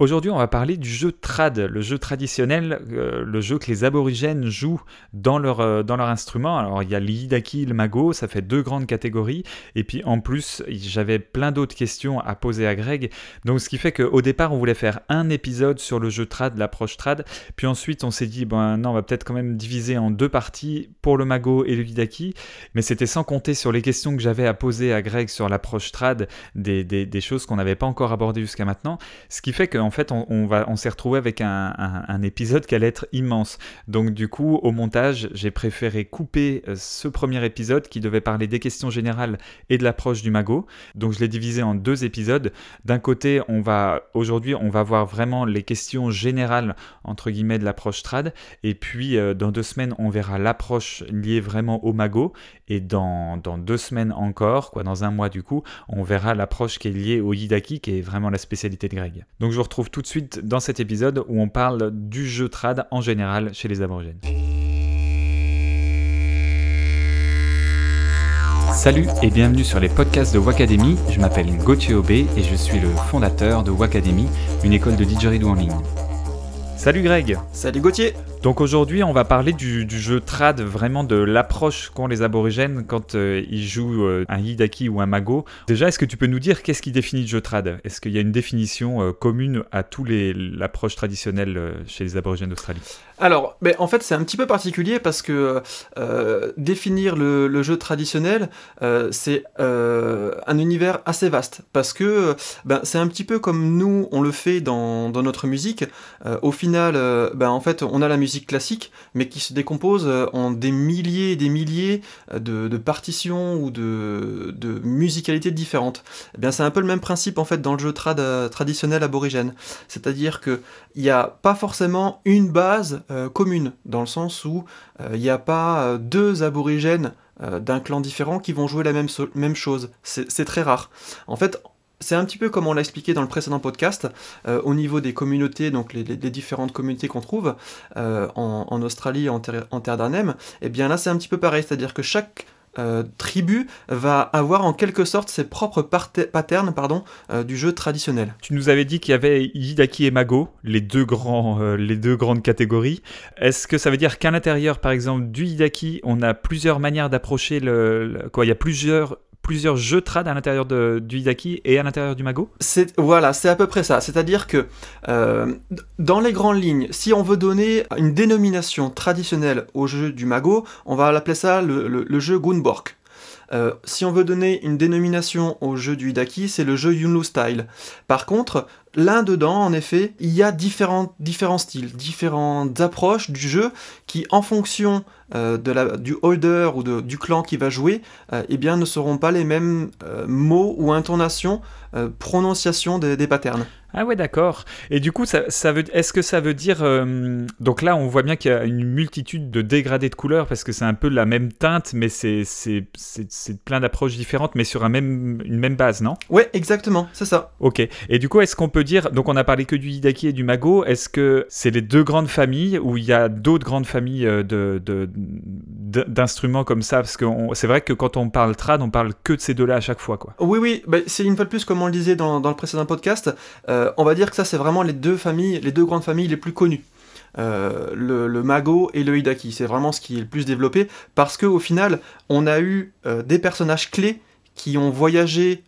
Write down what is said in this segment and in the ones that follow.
Aujourd'hui, on va parler du jeu trad, le jeu traditionnel, euh, le jeu que les aborigènes jouent dans leur, euh, dans leur instrument. Alors, il y a l'Hidaki, le Mago, ça fait deux grandes catégories. Et puis, en plus, j'avais plein d'autres questions à poser à Greg. Donc, ce qui fait qu'au départ, on voulait faire un épisode sur le jeu trad, l'approche trad. Puis ensuite, on s'est dit, ben non, on va peut-être quand même diviser en deux parties pour le Mago et le Hidaki. Mais c'était sans compter sur les questions que j'avais à poser à Greg sur l'approche trad, des, des, des choses qu'on n'avait pas encore abordées jusqu'à maintenant. Ce qui fait que en fait, on, va, on s'est retrouvé avec un, épisode qui allait être immense. Donc, du coup, au montage, j'ai préféré couper euh, ce premier épisode qui devait parler des questions générales et de l'approche du magot. Donc, je l'ai divisé en deux épisodes. D'un côté, on va aujourd'hui, on va voir vraiment les questions générales entre guillemets de l'approche trad. Et puis, euh, dans deux semaines, on verra l'approche liée vraiment au magot. Et dans, dans, deux semaines encore, quoi, dans un mois du coup, on verra l'approche qui est liée au Yidaki, qui est vraiment la spécialité de Greg. Donc je vous retrouve tout de suite dans cet épisode où on parle du jeu trad en général chez les aborigènes. Salut et bienvenue sur les podcasts de Wacademy. Je m'appelle Gauthier Aubé et je suis le fondateur de Wacademy, une école de didgeridoo en ligne. Salut Greg Salut Gauthier donc aujourd'hui, on va parler du, jeu trad, vraiment de l'approche qu'ont les aborigènes quand euh, ils jouent euh, un hidaki ou un mago. Déjà, est-ce que tu peux nous dire qu'est-ce qui définit le jeu trad? Est-ce qu'il y a une définition euh, commune à tous les l'approche traditionnelle chez les aborigènes d'Australie? Alors, ben, en fait, c'est un petit peu particulier parce que définir le, jeu traditionnel, c'est un univers assez vaste parce que ben, c'est un petit peu comme nous on le fait dans, dans notre musique. au final, ben, en fait, on a la musique classique, mais qui se décompose euh, en des milliers et des milliers euh, de, partitions ou de, musicalités différentes. Eh bien, c'est un peu le même principe en fait dans le jeu trad, euh, traditionnel aborigène. C'est-à-dire qu'il n'y a pas forcément une base commune, dans le sens où il n'y a pas deux aborigènes d'un clan différent qui vont jouer la même, même chose. C'est très rare. En fait, c'est un petit peu comme on l'a expliqué dans le précédent podcast, euh, au niveau des communautés, donc les, différentes communautés qu'on trouve euh, en, Australie, en terre, en terre d'Arnhem, et eh bien là c'est un petit peu pareil, c'est-à-dire que chaque euh, tribu va avoir en quelque sorte ses propres patterns pardon, du jeu traditionnel. Tu nous avais dit qu'il y avait Yidaki et Mago, les deux, grands, les deux grandes catégories. Est-ce que ça veut dire qu'à l'intérieur, par exemple, du Yidaki, on a plusieurs manières d'approcher le, Quoi, il y a plusieurs plusieurs jeux trad à l'intérieur du Hidaki et à l'intérieur du Mago Voilà, c'est à peu près ça. C'est-à-dire que euh, dans les grandes lignes, si on veut donner une dénomination traditionnelle au jeu du Mago, on va l'appeler ça le, jeu Gunborg. Euh, si on veut donner une dénomination au jeu du Hidaki, c'est le jeu Yunlu Style. Par contre, là dedans, en effet, il y a différents, styles, différentes approches du jeu qui, en fonction euh, du holder ou du clan qui va jouer, euh, eh bien, ne seront pas les mêmes mots ou intonations, prononciation des patterns. Ah ouais, d'accord. Et du coup, ça, ça veut, est-ce que ça veut dire... Euh, donc là, on voit bien qu'il y a une multitude de dégradés de couleurs parce que c'est un peu la même teinte, mais c'est, c'est, c'est, plein d'approches différentes, mais sur un même, une même base, non? Ouais, exactement, c'est ça. Ok. Et du coup, est-ce qu'on peut dire... Donc on a parlé que du Hidaki et du Mago. Est-ce que c'est les deux grandes familles ou il y a d'autres grandes familles euh, de, de, d'instruments comme ça? Parce que c'est vrai que quand on parle trad, on parle que de ces deux-là à chaque fois, quoi. Oui, oui. Bah, c'est une fois de plus, comme on le disait dans, dans le précédent podcast. Euh, euh, on va dire que ça c'est vraiment les deux familles, les deux grandes familles les plus connues. Euh, le, Mago et le Hidaki, c'est vraiment ce qui est le plus développé parce qu'au final, on a eu euh, des personnages clés qui ont voyagé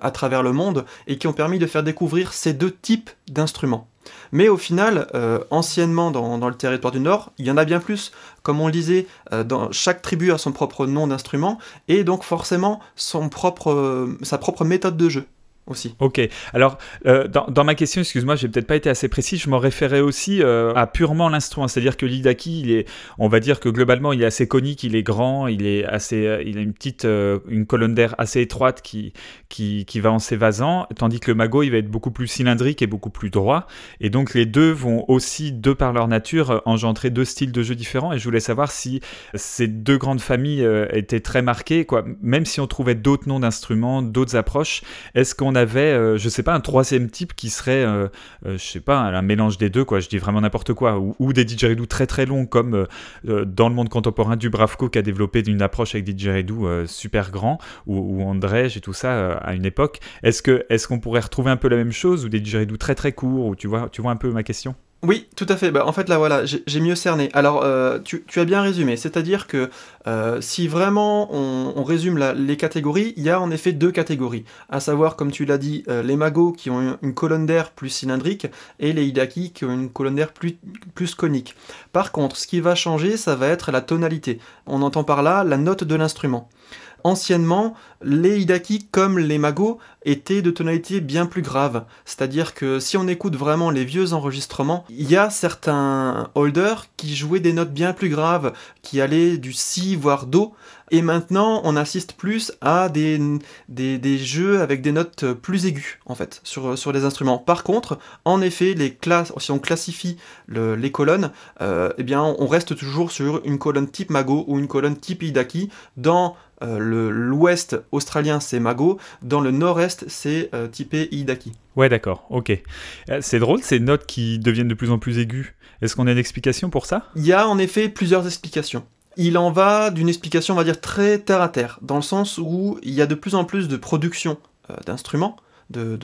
à travers le monde et qui ont permis de faire découvrir ces deux types d'instruments. Mais au final, anciennement dans, le territoire du Nord, il y en a bien plus. Comme on le disait, chaque tribu a son propre nom d'instrument et donc forcément sa propre méthode de jeu aussi. Ok. Alors, euh, dans, ma question, excuse-moi, j'ai peut-être pas été assez précis. Je m'en référais aussi euh, à purement l'instrument, c'est-à-dire que l'Idaki, il est, on va dire que globalement, il est assez conique, il est grand, il est assez, euh, il a une petite, une colonne d'air assez étroite qui, qui, qui, va en s'évasant, tandis que le mago, il va être beaucoup plus cylindrique et beaucoup plus droit. Et donc, les deux vont aussi, de par leur nature, engendrer deux styles de jeu différents. Et je voulais savoir si ces deux grandes familles étaient très marquées, quoi. Même si on trouvait d'autres noms d'instruments, d'autres approches, est-ce qu'on a avait, je sais pas, un troisième type qui serait, je sais pas, un mélange des deux, quoi. Je dis vraiment n'importe quoi. Ou, des didgeridoo très très longs, comme dans le monde contemporain, Dubravko qui a développé une approche avec didgeridoo super grand, ou, ou Andrej et tout ça à une époque. Est-ce que est-ce qu'on pourrait retrouver un peu la même chose, ou des didgeridoo très très courts, ou tu vois, tu vois un peu ma question? Oui, tout à fait. Bah, en fait, là, voilà, j'ai mieux cerné. Alors, euh, tu, as bien résumé. C'est-à-dire que euh, si vraiment on, résume les catégories, il y a en effet deux catégories. À savoir, comme tu l'as dit, euh, les magos qui ont une colonne d'air plus cylindrique et les hidaki qui ont une colonne d'air plus, plus conique. Par contre, ce qui va changer, ça va être la tonalité. On entend par là la note de l'instrument. Anciennement, les Hidaki, comme les Mago, étaient de tonalité bien plus grave. C'est-à-dire que si on écoute vraiment les vieux enregistrements, il y a certains holders qui jouaient des notes bien plus graves, qui allaient du si voire do, et maintenant on assiste plus à des, jeux avec des notes plus aiguës, en fait, sur, les instruments. Par contre, en effet, si on classifie les colonnes, euh, eh on reste toujours sur une colonne type Mago ou une colonne type Hidaki dans euh, l'ouest australien c'est Mago, dans le nord-est c'est euh, typé Hidaki. Ouais d'accord, ok. Euh, c'est drôle ces notes qui deviennent de plus en plus aiguës. Est-ce qu'on a une explication pour ça? Il y a en effet plusieurs explications. Il en va d'une explication on va dire très terre à terre, dans le sens où il y a de plus en plus de production d'instruments, de,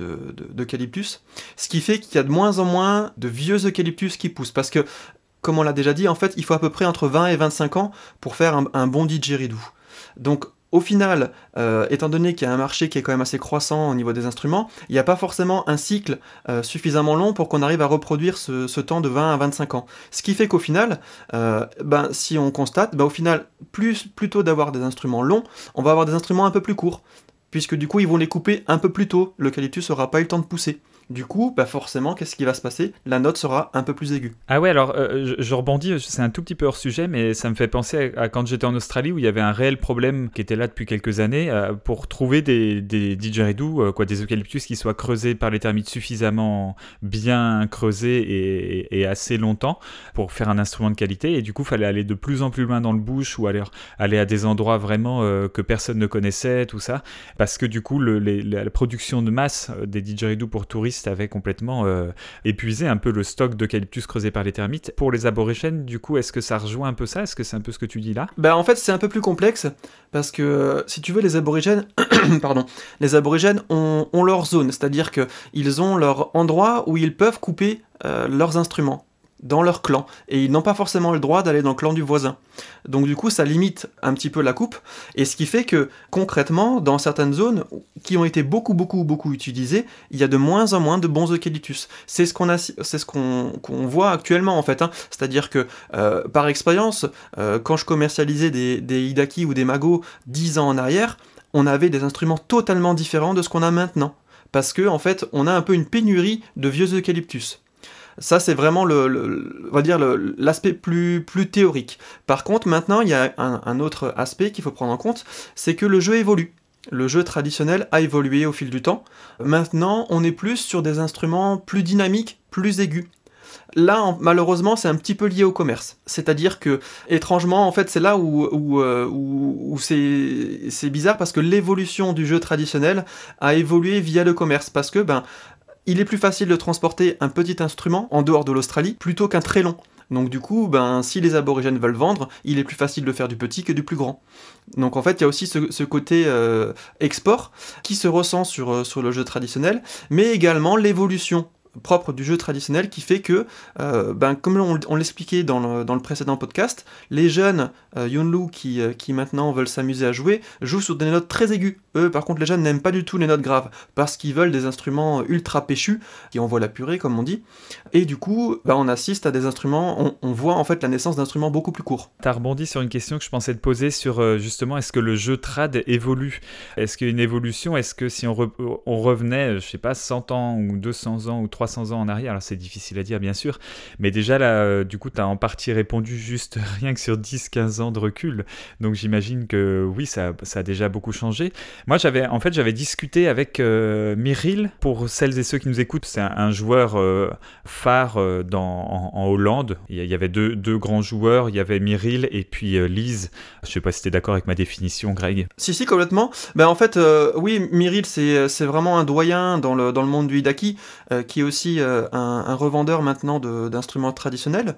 d'eucalyptus, ce qui fait qu'il y a de moins en moins de vieux eucalyptus qui poussent, parce que, comme on l'a déjà dit, en fait, il faut à peu près entre 20 et 25 ans pour faire un, un bon didgeridoo. Donc au final, euh, étant donné qu'il y a un marché qui est quand même assez croissant au niveau des instruments, il n'y a pas forcément un cycle euh, suffisamment long pour qu'on arrive à reproduire ce, temps de 20 à 25 ans. Ce qui fait qu'au final, euh, ben, si on constate, ben, au final, plus, plutôt d'avoir des instruments longs, on va avoir des instruments un peu plus courts. Puisque du coup, ils vont les couper un peu plus tôt. L'eucalyptus n'aura pas eu le temps de pousser. Du coup, bah forcément, qu'est-ce qui va se passer? La note sera un peu plus aiguë. Ah ouais, alors euh, je, rebondis, c'est un tout petit peu hors sujet, mais ça me fait penser à, quand j'étais en Australie où il y avait un réel problème qui était là depuis quelques années euh, pour trouver des, des euh, quoi, des eucalyptus qui soient creusés par les termites suffisamment bien creusés et, assez longtemps pour faire un instrument de qualité. Et du coup, il fallait aller de plus en plus loin dans le bush ou aller, aller à des endroits vraiment que personne ne connaissait, tout ça, parce que du coup, la production de masse des didgeridoo pour touristes complètement euh, épuisé un peu le stock d'eucalyptus creusé par les termites. Pour les aborigènes, du coup, est-ce que ça rejoint un peu ça? Est-ce que c'est un peu ce que tu dis là? Bah en fait, c'est un peu plus complexe parce que si tu veux, les aborigènes, pardon, les aborigènes ont, leur zone, c'est-à-dire qu'ils ont leur endroit où ils peuvent couper euh, leurs instruments dans leur clan et ils n'ont pas forcément le droit d'aller dans le clan du voisin. Donc du coup ça limite un petit peu la coupe et ce qui fait que concrètement dans certaines zones qui ont été beaucoup beaucoup beaucoup utilisées, il y a de moins en moins de bons eucalyptus. C'est ce qu'on voit actuellement en fait. Hein. C'est-à-dire que euh, par expérience, euh, quand je commercialisais des, des Hidaki ou des Mago 10 ans en arrière, on avait des instruments totalement différents de ce qu'on a maintenant. Parce que en fait, on a un peu une pénurie de vieux eucalyptus. Ça, c'est vraiment le, va dire l'aspect plus, plus théorique. Par contre, maintenant, il y a un, autre aspect qu'il faut prendre en compte, c'est que le jeu évolue. Le jeu traditionnel a évolué au fil du temps. Maintenant, on est plus sur des instruments plus dynamiques, plus aigus. Là, malheureusement, c'est un petit peu lié au commerce. C'est-à-dire que, étrangement, en fait, c'est là où, où, euh, où c'est bizarre parce que l'évolution du jeu traditionnel a évolué via le commerce. Parce que, ben, il est plus facile de transporter un petit instrument en dehors de l'Australie plutôt qu'un très long. Donc du coup, ben, si les aborigènes veulent vendre, il est plus facile de faire du petit que du plus grand. Donc en fait, il y a aussi ce, côté euh, export qui se ressent euh, sur le jeu traditionnel, mais également l'évolution propre du jeu traditionnel qui fait que, euh, ben, comme on, l'expliquait dans le, dans le, précédent podcast, les jeunes euh, Yunlu qui, euh, qui maintenant veulent s'amuser à jouer jouent sur des notes très aiguës. Eux, par contre, les jeunes n'aiment pas du tout les notes graves parce qu'ils veulent des instruments ultra péchus qui envoient la purée, comme on dit. Et du coup, ben, on assiste à des instruments, on, voit en fait la naissance d'instruments beaucoup plus courts. Tu as rebondi sur une question que je pensais te poser sur euh, justement est-ce que le jeu trad évolue? Est-ce qu'il y a une évolution? Est-ce que si on, on revenait, je sais pas, 100 ans ou 200 ans ou 300 300 ans en arrière, alors c'est difficile à dire bien sûr, mais déjà là, euh, du coup, tu as en partie répondu juste rien que sur 10-15 ans de recul, donc j'imagine que oui, ça, ça, a déjà beaucoup changé, Moi, j'avais, en fait, j'avais discuté avec euh, Myril. Pour celles et ceux qui nous écoutent, c'est un, joueur euh, phare euh, dans, en, Hollande. Il y avait deux, deux, grands joueurs. Il y avait Myril et puis Lise. Je sais pas si tu es d'accord avec ma définition, Greg. Si, si, complètement. Ben, en fait, oui, Myril, c'est, vraiment un doyen dans le, dans le monde du Hidaki, qui est aussi un, un, revendeur maintenant d'instruments traditionnels.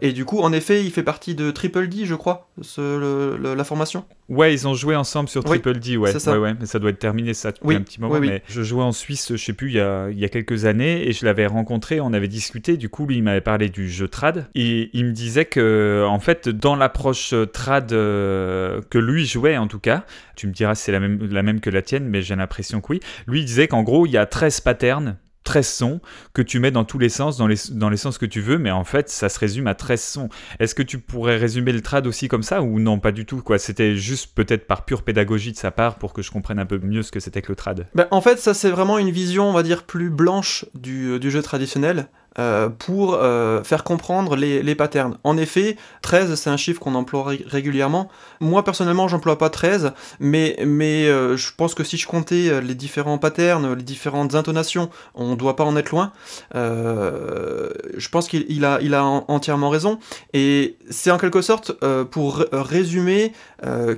et du coup, en effet, il fait partie de Triple D, je crois, ce, la formation? Ouais, ils ont joué ensemble sur Triple D, ouais. Ça. ouais, mais ça doit être terminé ça depuis un petit moment. mais je jouais en Suisse, je sais plus, il y a, il y a quelques années, et je l'avais rencontré, on avait discuté. Du coup, lui, il m'avait parlé du jeu trad, et il me disait que, en fait, dans l'approche trad euh, que lui jouait, en tout cas, tu me diras si c'est la même, la même que la tienne, mais j'ai l'impression que oui. Lui, il disait qu'en gros, il y a 13 patterns 13 sons que tu mets dans tous les sens, dans les, dans les sens que tu veux, mais en fait, ça se résume à 13 sons. Est-ce que tu pourrais résumer le trad aussi comme ça ou non, pas du tout quoi? C'était juste peut-être par pure pédagogie de sa part pour que je comprenne un peu mieux ce que c'était que le trad. Ben, en fait, ça c'est vraiment une vision, on va dire, plus blanche du, du jeu traditionnel. Euh, pour euh, faire comprendre les, les, patterns. En effet, 13, c'est un chiffre qu'on emploie régulièrement. Moi, personnellement, j'emploie pas 13, mais, mais euh, je pense que si je comptais les différents patterns, les différentes intonations, on doit pas en être loin. je pense qu'il a, il a entièrement raison. Et c'est en quelque sorte, pour résumer,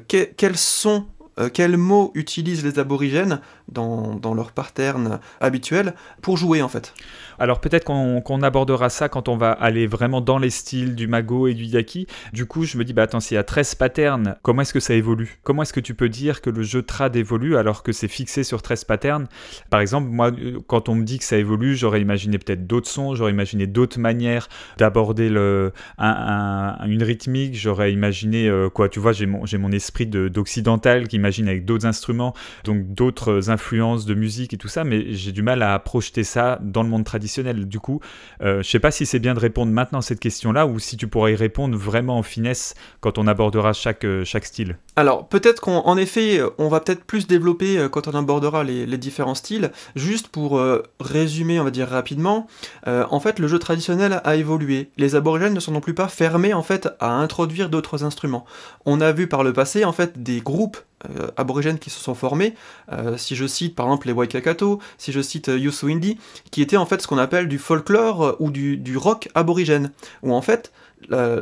quels sont quels mots utilisent les aborigènes dans, leur pattern habituel pour jouer en fait. Alors peut-être qu'on abordera ça quand on va aller vraiment dans les styles du Mago et du Yaki. Du coup, je me dis, bah attends, s'il y a 13 patterns, comment est-ce que ça évolue? Comment est-ce que tu peux dire que le jeu trad évolue alors que c'est fixé sur 13 patterns? Par exemple, moi, quand on me dit que ça évolue, j'aurais imaginé peut-être d'autres sons, j'aurais imaginé d'autres manières d'aborder une rythmique, j'aurais imaginé, euh, quoi, tu vois, j'ai mon, mon esprit d'occidental qui imagine avec d'autres instruments, donc d'autres influences de musique et tout ça, mais j'ai du mal à projeter ça dans le monde traditionnel du coup, euh, je sais pas si c'est bien de répondre maintenant à cette question-là ou si tu pourrais y répondre vraiment en finesse quand on abordera chaque, euh, chaque style. Alors peut-être qu'en effet, on va peut-être plus développer euh, quand on abordera les, différents styles. Juste pour résumer, on va dire rapidement, en fait, le jeu traditionnel a évolué. Les aborigènes ne sont non plus pas fermés en fait à introduire d'autres instruments. On a vu par le passé en fait des groupes euh, aborigènes qui se sont formés, euh, si je cite par exemple les Waikakato, si je cite euh, Yusu Indi, qui étaient en fait ce qu'on appelle du folklore ou du, rock aborigène, où en fait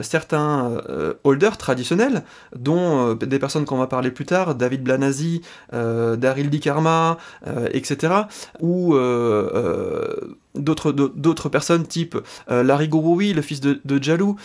certains holders traditionnels, dont des personnes qu'on va parler plus tard, David Blanasi, Daryl Di Karma, etc., ou d'autres personnes type Larry Gouroui, le fils de, de Jalou,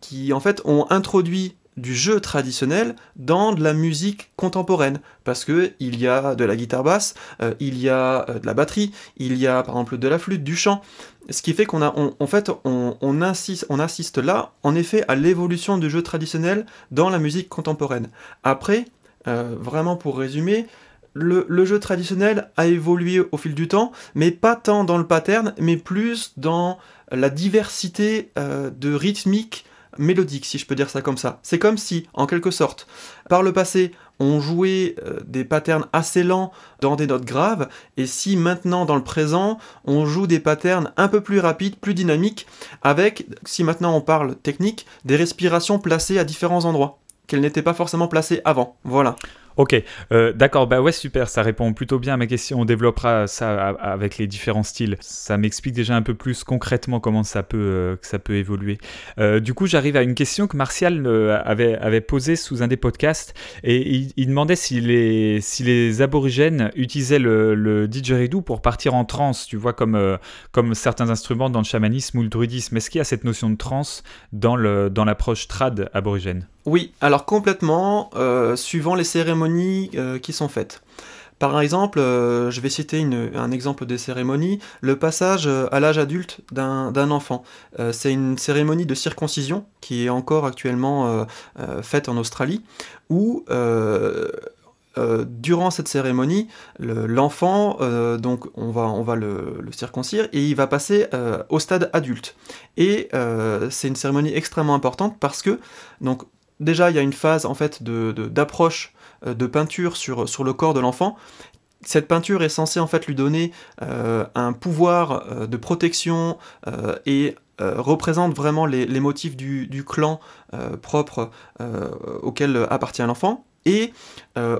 qui en fait ont introduit du jeu traditionnel dans de la musique contemporaine parce que il y a de la guitare basse, euh, il y a euh, de la batterie, il y a par exemple de la flûte, du chant, ce qui fait qu'on a, en fait, on, insiste, on assiste là, en effet, à l'évolution du jeu traditionnel dans la musique contemporaine. Après, euh, vraiment pour résumer, le, jeu traditionnel a évolué au fil du temps, mais pas tant dans le pattern, mais plus dans la diversité de rythmiques mélodique, si je peux dire ça comme ça. C'est comme si, en quelque sorte, par le passé, on jouait euh, des patterns assez lents dans des notes graves, et si maintenant, dans le présent, on joue des patterns un peu plus rapides, plus dynamiques, avec, si maintenant on parle technique, des respirations placées à différents endroits, qu'elles n'étaient pas forcément placées avant. Voilà. Ok, euh, d'accord, bah ouais, super, ça répond plutôt bien à ma question. On développera ça avec les différents styles. Ça m'explique déjà un peu plus concrètement comment ça peut, euh, ça peut évoluer. Euh, du coup, j'arrive à une question que Martial avait, posée sous un des podcasts et il, demandait si les, si les aborigènes utilisaient le, le didgeridoo pour partir en transe, tu vois, comme, comme certains instruments dans le chamanisme ou le druidisme. Est-ce qu'il y a cette notion de transe dans l'approche dans trad aborigène? Oui, alors complètement, suivant les cérémonies euh, qui sont faites. Par exemple, euh, je vais citer un exemple des cérémonies, le passage à l'âge adulte d'un enfant. c'est une cérémonie de circoncision qui est encore actuellement faite en Australie, où durant cette cérémonie, l'enfant, donc on va, on va le, le, circoncire et il va passer au stade adulte. Et c'est une cérémonie extrêmement importante parce que donc déjà il y a une phase en fait d'approche de, euh, de, peinture sur, le corps de l'enfant. Cette peinture est censée en fait lui donner euh, un pouvoir euh, de protection et représente vraiment les, motifs du, clan propre auquel appartient l'enfant. Et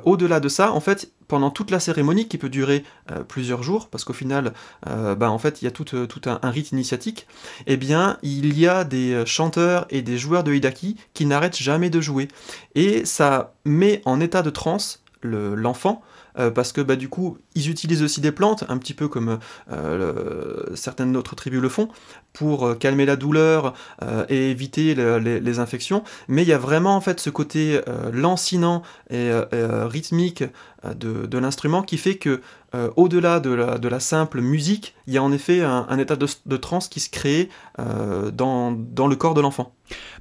au-delà de ça, en fait, pendant toute la cérémonie qui peut durer plusieurs jours, parce qu'au final, bah, en fait, il y a tout, tout un, rite initiatique, eh bien, il y a des chanteurs et des joueurs de Hidaki qui n'arrêtent jamais de jouer. Et ça met en état de transe l'enfant, euh, parce que bah, du coup, ils utilisent aussi des plantes, un petit peu comme euh, certaines autres tribus le font, pour euh, calmer la douleur et éviter les, infections. Mais il y a vraiment en fait ce côté lancinant et rythmique de, l'instrument qui fait que au-delà de la, simple musique, il y a en effet un, état de, de, transe qui se crée dans, dans le corps de l'enfant.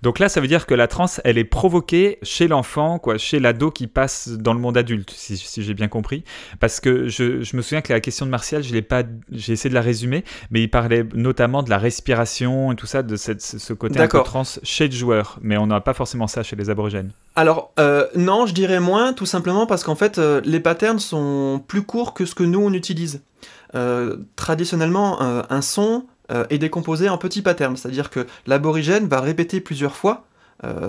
Donc là, ça veut dire que la transe, elle est provoquée chez l'enfant, quoi, chez l'ado qui passe dans le monde adulte, si, j'ai bien compris. Parce que je, me souviens que la question de Martial, je l'ai pas, j'ai essayé de la résumer, mais il parlait notamment de la respiration et tout ça, de cette, ce côté un peu transe chez le joueur. Mais on n'a pas forcément ça chez les aborigènes. Alors euh, non, je dirais moins, tout simplement parce qu'en fait, euh, les patterns sont plus courts que ce que nous on utilise. Euh, traditionnellement, un son est décomposé en petits patterns, c'est-à-dire que l'aborigène va répéter plusieurs fois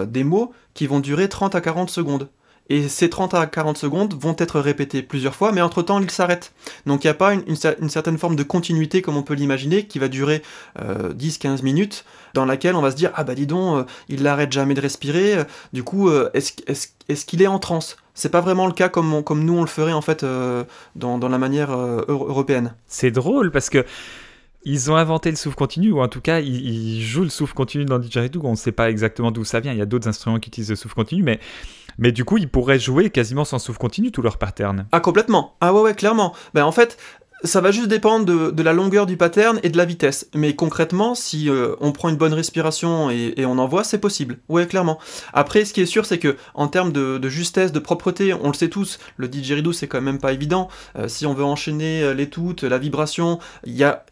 des mots qui vont durer 30 à 40 secondes. Et ces 30 à 40 secondes vont être répétés plusieurs fois, mais entre-temps, il s'arrête. Donc il n'y a pas une, certaine forme de continuité, comme on peut l'imaginer, qui va durer 10-15 euh, minutes, dans laquelle on va se dire, ah bah dis donc, il n'arrête jamais de respirer, du coup, est-ce qu'il est, en transe? C'est pas vraiment le cas comme, nous on le ferait en fait dans, dans, la manière européenne. C'est drôle parce que ils ont inventé le souffle continu, ou en tout cas, ils, jouent le souffle continu dans Didgeridoo. On ne sait pas exactement d'où ça vient. Il y a d'autres instruments qui utilisent le souffle continu, mais, mais du coup, ils pourraient jouer quasiment sans souffle continu tout leur pattern. Ah, complètement. Ah, ouais, ouais, clairement. Ben, en fait, ça va juste dépendre de, la longueur du pattern et de la vitesse. Mais concrètement, si euh, on prend une bonne respiration et, on envoie, c'est possible. Ouais, clairement. Après, ce qui est sûr, c'est que en termes de, justesse, de propreté, on le sait tous, le didgeridoo, c'est quand même pas évident. Euh, si on veut enchaîner euh, les toutes, la vibration, il y a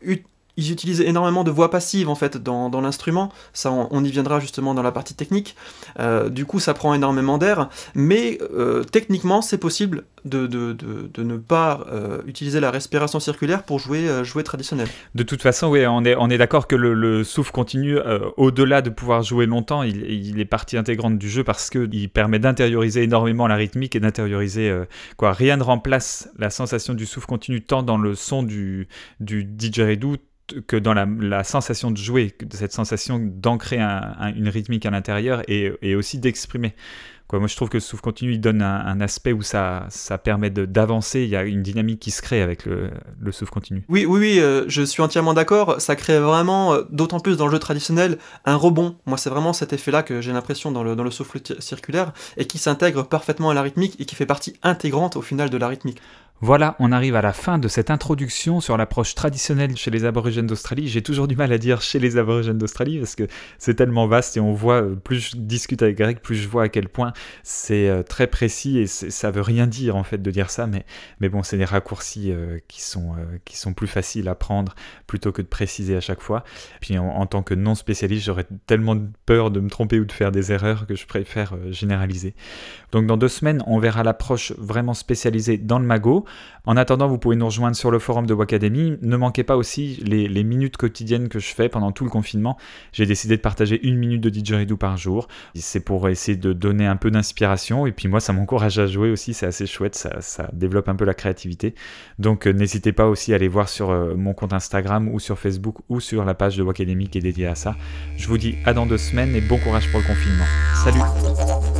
ils utilisent énormément de voix passives en fait dans, l'instrument, ça on, y viendra justement dans la partie technique, euh, du coup ça prend énormément d'air, mais euh, techniquement c'est possible de, ne pas euh, utiliser la respiration circulaire pour jouer, jouer traditionnel. De toute façon, oui, on est, on est d'accord que le, souffle continu, au-delà de pouvoir jouer longtemps, il, est partie intégrante du jeu parce qu'il permet d'intérioriser énormément la rythmique et d'intérioriser quoi. Rien ne remplace la sensation du souffle continu tant dans le son du, du didgeridoo que dans la, sensation de jouer, cette sensation d'ancrer une rythmique à l'intérieur et, aussi d'exprimer. Moi, je trouve que le souffle continu il donne un, aspect où ça, ça permet d'avancer. Il y a une dynamique qui se crée avec le, le souffle continu. Oui, oui, oui, euh, je suis entièrement d'accord. Ça crée vraiment, euh, d'autant plus dans le jeu traditionnel, un rebond. Moi, c'est vraiment cet effet-là que j'ai l'impression dans le, dans le souffle circulaire et qui s'intègre parfaitement à la rythmique et qui fait partie intégrante au final de la rythmique. Voilà, on arrive à la fin de cette introduction sur l'approche traditionnelle chez les aborigènes d'Australie. J'ai toujours du mal à dire chez les aborigènes d'Australie parce que c'est tellement vaste et on voit, euh, plus je discute avec Greg, plus je vois à quel point c'est euh, très précis et ça veut rien dire en fait de dire ça, mais, bon, c'est des raccourcis euh, qui, sont, qui sont plus faciles à prendre plutôt que de préciser à chaque fois. Puis en, tant que non spécialiste, j'aurais tellement peur de me tromper ou de faire des erreurs que je préfère généraliser. Donc dans deux semaines, on verra l'approche vraiment spécialisée dans le magot. En attendant, vous pouvez nous rejoindre sur le forum de Wacademy. Ne manquez pas aussi les, minutes quotidiennes que je fais pendant tout le confinement. J'ai décidé de partager une minute de didgeridoo par jour. C'est pour essayer de donner un peu d'inspiration. Et puis moi, ça m'encourage à jouer aussi. C'est assez chouette. Ça, développe un peu la créativité. Donc euh, n'hésitez pas aussi à aller voir sur euh, mon compte Instagram ou sur Facebook ou sur la page de Wacademy qui est dédiée à ça. Je vous dis à dans deux semaines et bon courage pour le confinement. Salut